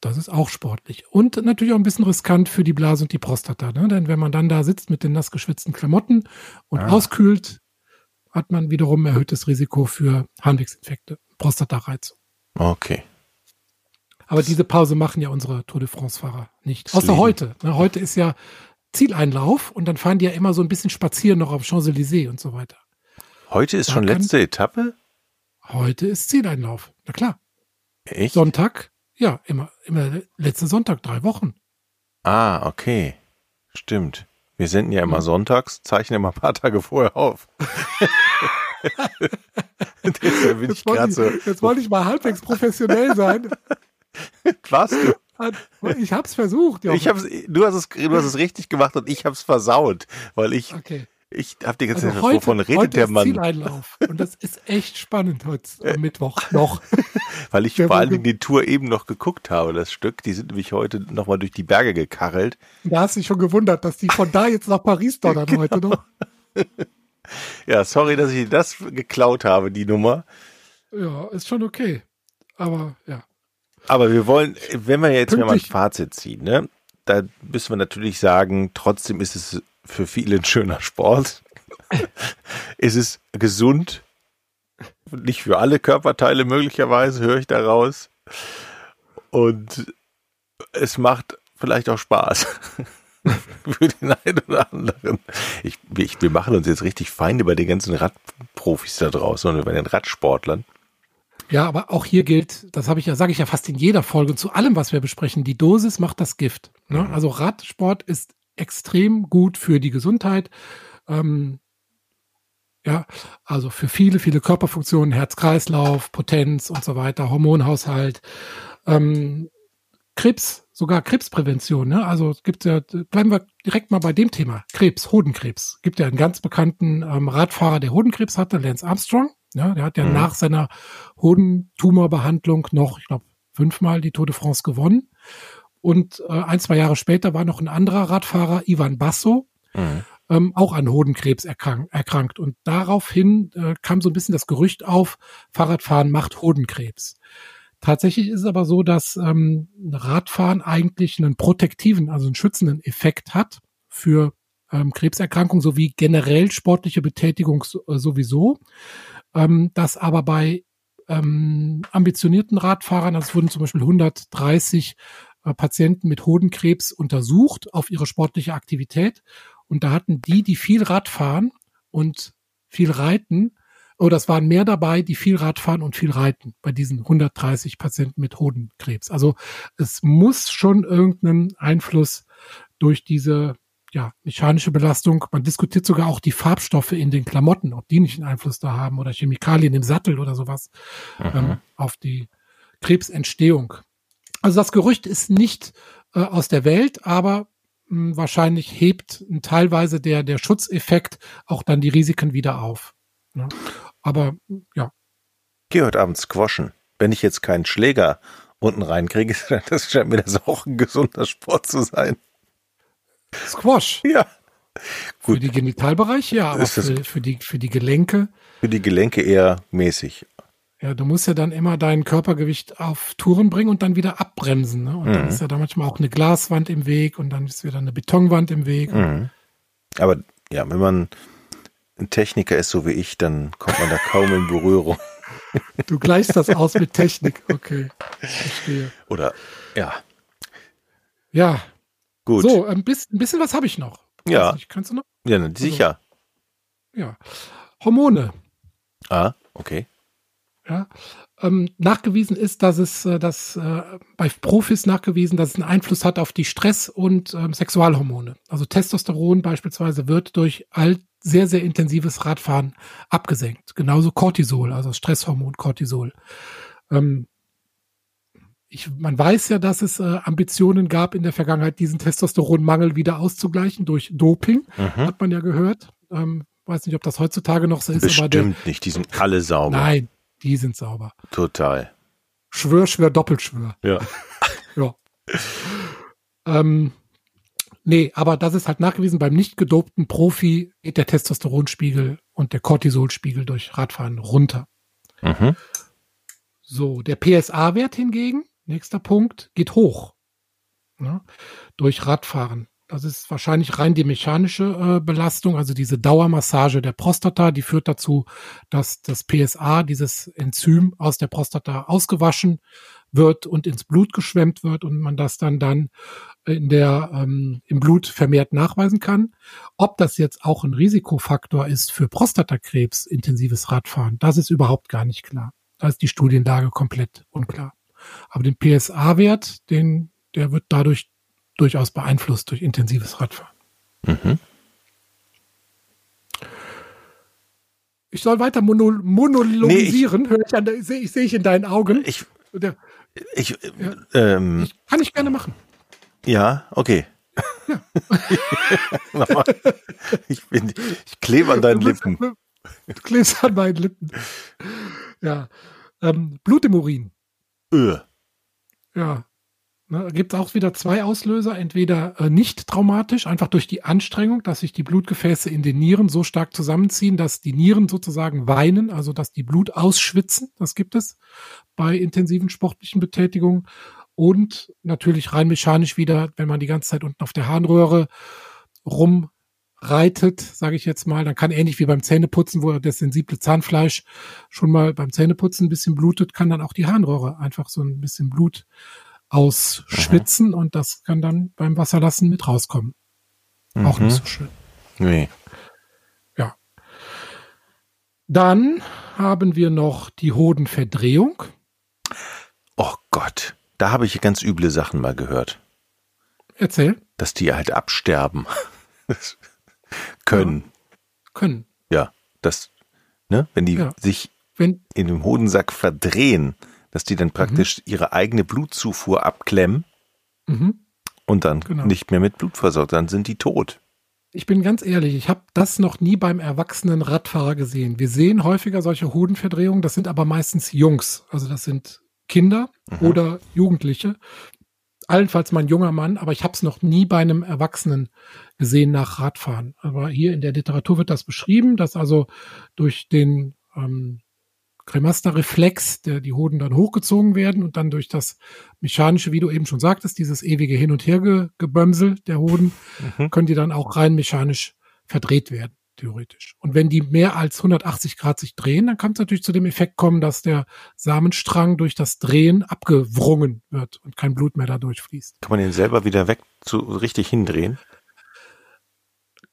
Das ist auch sportlich. Und natürlich auch ein bisschen riskant für die Blase und die Prostata. Ne? Denn wenn man dann da sitzt mit den nass geschwitzten Klamotten und ah. auskühlt, hat man wiederum erhöhtes Risiko für Harnwegsinfekte, Prostatareizung.
Okay.
Aber diese Pause machen ja unsere Tour de France-Fahrer nicht. Außer heute. Ne? Heute ist ja Zieleinlauf und dann fahren die ja immer so ein bisschen spazieren noch auf Champs-Élysées und so weiter.
Heute ist da schon letzte Etappe?
Heute ist Zieleinlauf. Na klar.
Echt?
Sonntag ja, immer, immer letzten Sonntag, drei Wochen.
Ah, okay. Stimmt. Wir senden ja immer ja. sonntags, zeichnen immer ein paar Tage vorher auf.
Deshalb bin jetzt ich wollte so. Jetzt wollte ich mal halbwegs professionell sein.
Was du?
Ich hab's versucht.
Ich hab's, du hast es, du hast es richtig gemacht und ich hab's versaut, weil ich,
okay.
Ich habe die ganze also Zeit, wovon redet heute der Mann?
Zieleinlauf. Und das ist echt spannend heute am Mittwoch noch.
Weil ich vor allen Dingen die Tour eben noch geguckt habe, das Stück. Die sind nämlich heute nochmal durch die Berge gekarrelt.
Da hast du dich schon gewundert, dass die von da jetzt nach Paris donnern genau. heute noch.
ja, sorry, dass ich das geklaut habe, die Nummer.
Ja, ist schon okay. Aber ja.
Aber wir wollen, wenn wir jetzt mal ein Fazit ziehen, ne, da müssen wir natürlich sagen, trotzdem ist es für viele ein schöner Sport. es ist gesund, nicht für alle Körperteile möglicherweise, höre ich daraus. Und es macht vielleicht auch Spaß. für den einen oder anderen. Ich, ich, wir machen uns jetzt richtig Feinde bei den ganzen Radprofis da draußen und bei den Radsportlern.
Ja, aber auch hier gilt, das habe ich ja, sage ich ja fast in jeder Folge zu allem, was wir besprechen, die Dosis macht das Gift. Ne? Mhm. Also Radsport ist extrem gut für die Gesundheit. Ähm, ja, also für viele, viele Körperfunktionen, Herz-Kreislauf, Potenz und so weiter, Hormonhaushalt, ähm, Krebs, sogar Krebsprävention. Ne? Also gibt ja, bleiben wir direkt mal bei dem Thema, Krebs, Hodenkrebs. Gibt ja einen ganz bekannten ähm, Radfahrer, der Hodenkrebs hatte, Lance Armstrong. Ja, der hat ja mhm. nach seiner Hodentumorbehandlung noch, ich glaube, fünfmal die Tour de France gewonnen. Und äh, ein, zwei Jahre später war noch ein anderer Radfahrer, Ivan Basso, mhm. Ähm, auch an Hodenkrebs erkrank, erkrankt. Und daraufhin äh, kam so ein bisschen das Gerücht auf, Fahrradfahren macht Hodenkrebs. Tatsächlich ist es aber so, dass ähm, Radfahren eigentlich einen protektiven, also einen schützenden Effekt hat für ähm, Krebserkrankungen sowie generell sportliche Betätigung äh, sowieso ähm, dass aber bei ähm, ambitionierten Radfahrern, also es wurden zum Beispiel 130 äh, Patienten mit Hodenkrebs untersucht auf ihre sportliche Aktivität und da hatten die, die viel Rad fahren und viel reiten, oder es waren mehr dabei, die viel Rad fahren und viel reiten bei diesen 130 Patienten mit Hodenkrebs. Also es muss schon irgendeinen Einfluss durch diese ja, mechanische Belastung. Man diskutiert sogar auch die Farbstoffe in den Klamotten, ob die nicht einen Einfluss da haben oder Chemikalien im Sattel oder sowas ähm, auf die Krebsentstehung. Also das Gerücht ist nicht äh, aus der Welt, aber wahrscheinlich hebt teilweise der, der Schutzeffekt auch dann die Risiken wieder auf. Ne? Aber ja.
Geh heute Abend squashen. Wenn ich jetzt keinen Schläger unten reinkriege, das scheint mir das auch ein gesunder Sport zu sein.
Squash.
Ja.
Gut. Für die Genitalbereiche, ja, aber für, für, die, für die Gelenke.
Für die Gelenke eher mäßig.
Ja, du musst ja dann immer dein Körpergewicht auf Touren bringen und dann wieder abbremsen. Ne? Und mhm. dann ist ja da manchmal auch eine Glaswand im Weg und dann ist wieder eine Betonwand im Weg.
Mhm. Aber ja, wenn man ein Techniker ist, so wie ich, dann kommt man da kaum in Berührung.
Du gleichst das aus mit Technik, okay. Verstehe.
Oder ja.
Ja, Gut. So, ein bisschen, ein bisschen was habe ich noch.
Ja.
Nicht, kannst du noch?
Ja, sicher.
Also, ja. Hormone.
Ah, okay.
Ja. Ähm, nachgewiesen ist, dass es, äh, dass äh, bei Profis nachgewiesen, dass es einen Einfluss hat auf die Stress- und ähm, Sexualhormone. Also Testosteron beispielsweise wird durch all sehr, sehr intensives Radfahren abgesenkt. Genauso Cortisol, also Stresshormon Cortisol. Ähm, ich, man weiß ja, dass es äh, Ambitionen gab in der Vergangenheit, diesen Testosteronmangel wieder auszugleichen durch Doping, mhm. hat man ja gehört. Ähm, weiß nicht, ob das heutzutage noch so ist.
Bestimmt aber der, nicht, die sind alle sauber.
Nein, die sind sauber.
Total.
Schwör, schwör, Doppelschwör.
Ja.
ja. ähm, nee, aber das ist halt nachgewiesen, beim nicht gedopten Profi geht der Testosteronspiegel und der Cortisolspiegel durch Radfahren runter. Mhm. So, der PSA-Wert hingegen, Nächster Punkt, geht hoch. Ne? Durch Radfahren. Das ist wahrscheinlich rein die mechanische äh, Belastung, also diese Dauermassage der Prostata, die führt dazu, dass das PSA, dieses Enzym aus der Prostata ausgewaschen wird und ins Blut geschwemmt wird und man das dann dann in der ähm, im Blut vermehrt nachweisen kann. Ob das jetzt auch ein Risikofaktor ist für Prostatakrebs, intensives Radfahren, das ist überhaupt gar nicht klar. Da ist die Studienlage komplett unklar. Aber den PSA-Wert, den, der wird dadurch durchaus beeinflusst durch intensives Radfahren. Mhm. Ich soll weiter mono monologisieren, nee, ich, ich, sehe ich, seh ich in deinen Augen.
Ich, ich, ja, ähm,
ich, kann ich gerne machen.
Ja, okay. Ja. ich, bin, ich klebe an deinen Lippen.
Du klebst an meinen Lippen. Ja. Ähm, Blut im Urin.
Öh.
Ja. Ne, gibt es auch wieder zwei Auslöser. Entweder äh, nicht traumatisch, einfach durch die Anstrengung, dass sich die Blutgefäße in den Nieren so stark zusammenziehen, dass die Nieren sozusagen weinen, also dass die Blut ausschwitzen. Das gibt es bei intensiven sportlichen Betätigungen. Und natürlich rein mechanisch wieder, wenn man die ganze Zeit unten auf der Harnröhre rumreitet, sage ich jetzt mal, dann kann ähnlich wie beim Zähneputzen, wo das sensible Zahnfleisch schon mal beim Zähneputzen ein bisschen blutet, kann dann auch die Harnröhre einfach so ein bisschen Blut ausschwitzen mhm. und das kann dann beim Wasserlassen mit rauskommen. Mhm. Auch nicht so schön.
Nee.
Ja. Dann haben wir noch die Hodenverdrehung.
Oh Gott, da habe ich ganz üble Sachen mal gehört.
Erzähl.
Dass die halt absterben können. Ja.
Können.
Ja, das, ne, wenn die ja. sich wenn, in dem Hodensack verdrehen, dass die dann mhm. praktisch mhm. ihre eigene Blutzufuhr abklemmen mhm. und dann genau. nicht mehr mit Blut versorgt, dann sind die tot.
Ich bin ganz ehrlich, ich habe das noch nie beim erwachsenen Radfahrer gesehen. Wir sehen häufiger solche Hodenverdrehungen, das sind aber meistens Jungs, also das sind Kinder mhm. oder Jugendliche. Allenfalls mein junger Mann, aber ich habe es noch nie bei einem Erwachsenen gesehen nach Radfahren. Aber hier in der Literatur wird das beschrieben, dass also durch den ähm, Cremaster-Reflex, der die Hoden dann hochgezogen werden und dann durch das mechanische, wie du eben schon sagtest, dieses ewige Hin- und Hergebömsel der Hoden, mhm. können die dann auch rein mechanisch verdreht werden, theoretisch. Und wenn die mehr als 180 Grad sich drehen, dann kann es natürlich zu dem Effekt kommen, dass der Samenstrang durch das Drehen abgewrungen wird und kein Blut mehr dadurch fließt.
Kann man den selber wieder weg zu richtig hindrehen?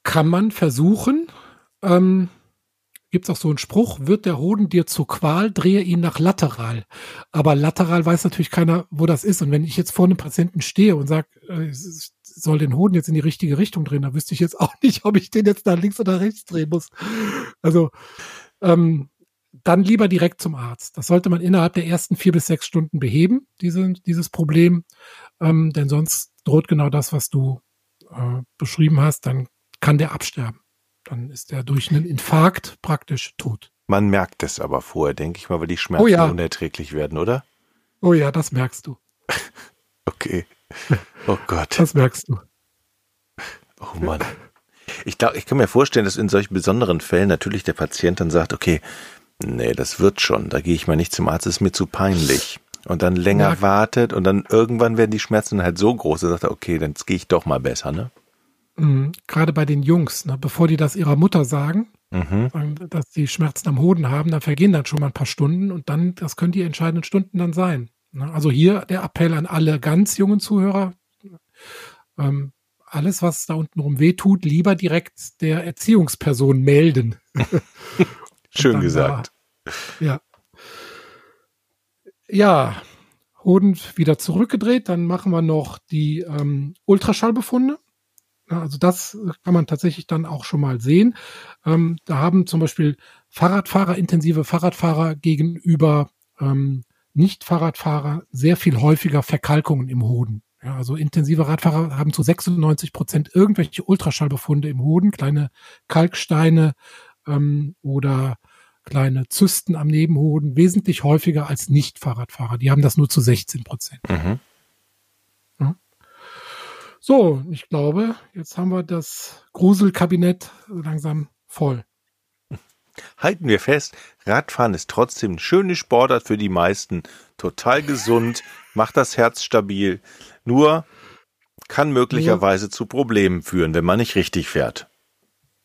Kann man versuchen. Ähm, gibt's auch so einen Spruch, wird der Hoden dir zur Qual, drehe ihn nach lateral. Aber lateral weiß natürlich keiner, wo das ist. Und wenn ich jetzt vor einem Patienten stehe und sage, äh, soll den Hoden jetzt in die richtige Richtung drehen, dann wüsste ich jetzt auch nicht, ob ich den jetzt nach links oder rechts drehen muss. Also ähm, dann lieber direkt zum Arzt. Das sollte man innerhalb der ersten vier bis sechs Stunden beheben, diese, dieses Problem. Ähm, denn sonst droht genau das, was du äh, beschrieben hast, dann kann der absterben. Dann ist er durch einen Infarkt praktisch tot.
Man merkt es aber vorher, denke ich mal, weil die Schmerzen oh ja. unerträglich werden, oder?
Oh ja, das merkst du.
okay. Oh Gott.
Das merkst du.
Oh Mann. Ich glaube, ich kann mir vorstellen, dass in solchen besonderen Fällen natürlich der Patient dann sagt, okay, nee, das wird schon, da gehe ich mal nicht zum Arzt, ist mir zu peinlich. Und dann länger ja. wartet und dann irgendwann werden die Schmerzen halt so groß, da sagt er, okay, dann gehe ich doch mal besser, ne?
Mhm. gerade bei den Jungs, ne, bevor die das ihrer Mutter sagen, mhm. dass die Schmerzen am Hoden haben, dann vergehen dann schon mal ein paar Stunden und dann, das können die entscheidenden Stunden dann sein. Ne? Also hier der Appell an alle ganz jungen Zuhörer, ähm, alles, was da unten rum wehtut, lieber direkt der Erziehungsperson melden.
Schön gesagt.
Da, ja. Ja, Hoden wieder zurückgedreht, dann machen wir noch die ähm, Ultraschallbefunde. Also das kann man tatsächlich dann auch schon mal sehen. Ähm, da haben zum Beispiel Fahrradfahrer, intensive Fahrradfahrer gegenüber ähm, Nicht-Fahrradfahrer sehr viel häufiger Verkalkungen im Hoden. Ja, also intensive Radfahrer haben zu 96 Prozent irgendwelche Ultraschallbefunde im Hoden, kleine Kalksteine ähm, oder kleine Zysten am Nebenhoden, wesentlich häufiger als Nicht-Fahrradfahrer. Die haben das nur zu 16 Prozent. Mhm. So, ich glaube, jetzt haben wir das Gruselkabinett langsam voll.
Halten wir fest, Radfahren ist trotzdem ein schönes Sportart für die meisten, total gesund, macht das Herz stabil, nur kann möglicherweise nur, zu Problemen führen, wenn man nicht richtig fährt.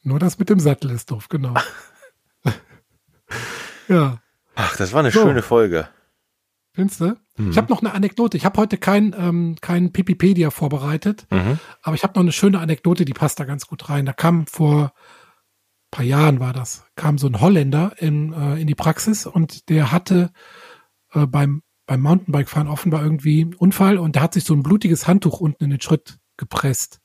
Nur das mit dem Sattel ist doof, genau.
ja. Ach, das war eine so. schöne Folge.
Findest du? Mhm. Ich habe noch eine Anekdote. Ich habe heute kein, ähm, kein Pipipedia vorbereitet, mhm. aber ich habe noch eine schöne Anekdote, die passt da ganz gut rein. Da kam vor paar Jahren war das, kam so ein Holländer in, äh, in die Praxis und der hatte äh, beim, beim Mountainbike-Fahren offenbar irgendwie einen Unfall und der hat sich so ein blutiges Handtuch unten in den Schritt gepresst.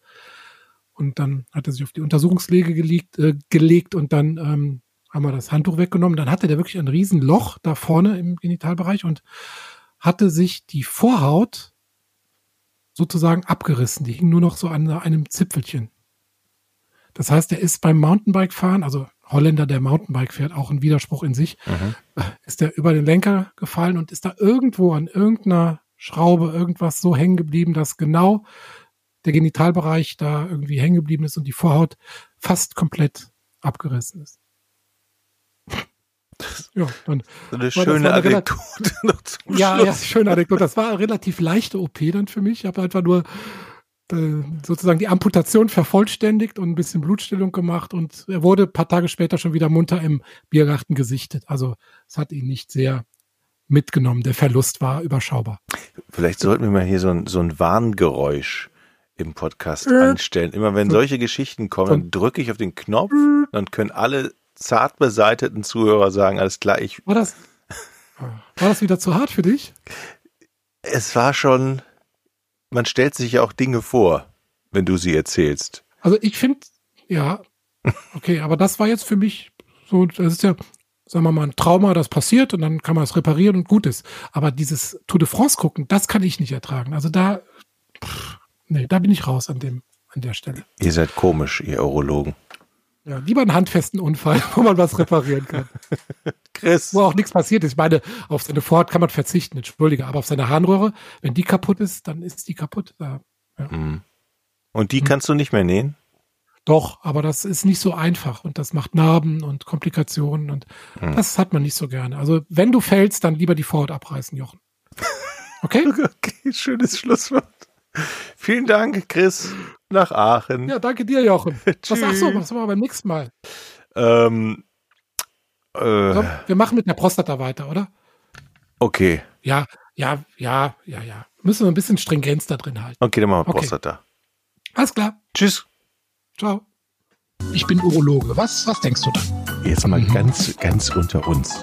Und dann hat er sich auf die Untersuchungslege gelegt, äh, gelegt und dann ähm, haben wir das Handtuch weggenommen. Dann hatte der wirklich ein Riesenloch da vorne im Genitalbereich und hatte sich die Vorhaut sozusagen abgerissen. Die hing nur noch so an einem Zipfelchen. Das heißt, er ist beim Mountainbike-Fahren, also Holländer, der Mountainbike fährt, auch ein Widerspruch in sich, mhm. ist er über den Lenker gefallen und ist da irgendwo an irgendeiner Schraube irgendwas so hängen geblieben, dass genau der Genitalbereich da irgendwie hängen geblieben ist und die Vorhaut fast komplett abgerissen ist.
Ja, dann eine schöne Anekdote
noch zum ja, Schluss. Ja, schöne Anekdote. Das war eine relativ leichte OP dann für mich. Ich habe einfach nur äh, sozusagen die Amputation vervollständigt und ein bisschen Blutstillung gemacht und er wurde ein paar Tage später schon wieder munter im Biergarten gesichtet. Also es hat ihn nicht sehr mitgenommen. Der Verlust war überschaubar.
Vielleicht sollten wir mal hier so ein, so ein Warngeräusch im Podcast äh. anstellen. Immer wenn solche Geschichten kommen, dann drücke ich auf den Knopf, dann können alle zart beseiteten Zuhörer sagen, alles klar, ich.
War das, war das wieder zu hart für dich?
Es war schon, man stellt sich ja auch Dinge vor, wenn du sie erzählst.
Also ich finde, ja, okay, aber das war jetzt für mich so, das ist ja, sagen wir mal, ein Trauma, das passiert und dann kann man es reparieren und gut ist. Aber dieses Tour de France gucken, das kann ich nicht ertragen. Also da, pff, nee, da bin ich raus an dem, an der Stelle.
Ihr seid komisch, ihr Urologen.
Ja, lieber einen handfesten Unfall, wo man was reparieren kann. Chris. Wo auch nichts passiert ist. Ich meine, auf seine Vorhaut kann man verzichten, entschuldige, aber auf seine Harnröhre, wenn die kaputt ist, dann ist die kaputt. Ja.
Mhm. Und die mhm. kannst du nicht mehr nähen?
Doch, aber das ist nicht so einfach und das macht Narben und Komplikationen und mhm. das hat man nicht so gerne. Also wenn du fällst, dann lieber die Vorhaut abreißen, Jochen. Okay?
okay, schönes Schlusswort. Vielen Dank, Chris, nach Aachen.
Ja, danke dir, Jochen. was sagst du? Was machen wir beim nächsten Mal?
Ähm,
äh, so, wir machen mit der Prostata weiter, oder?
Okay.
Ja, ja, ja, ja, ja. Müssen wir ein bisschen Stringenz da drin halten.
Okay, dann machen wir okay. Prostata.
Alles klar.
Tschüss.
Ciao. Ich bin Urologe. Was, was denkst du da?
Jetzt mal ganz, ganz unter uns.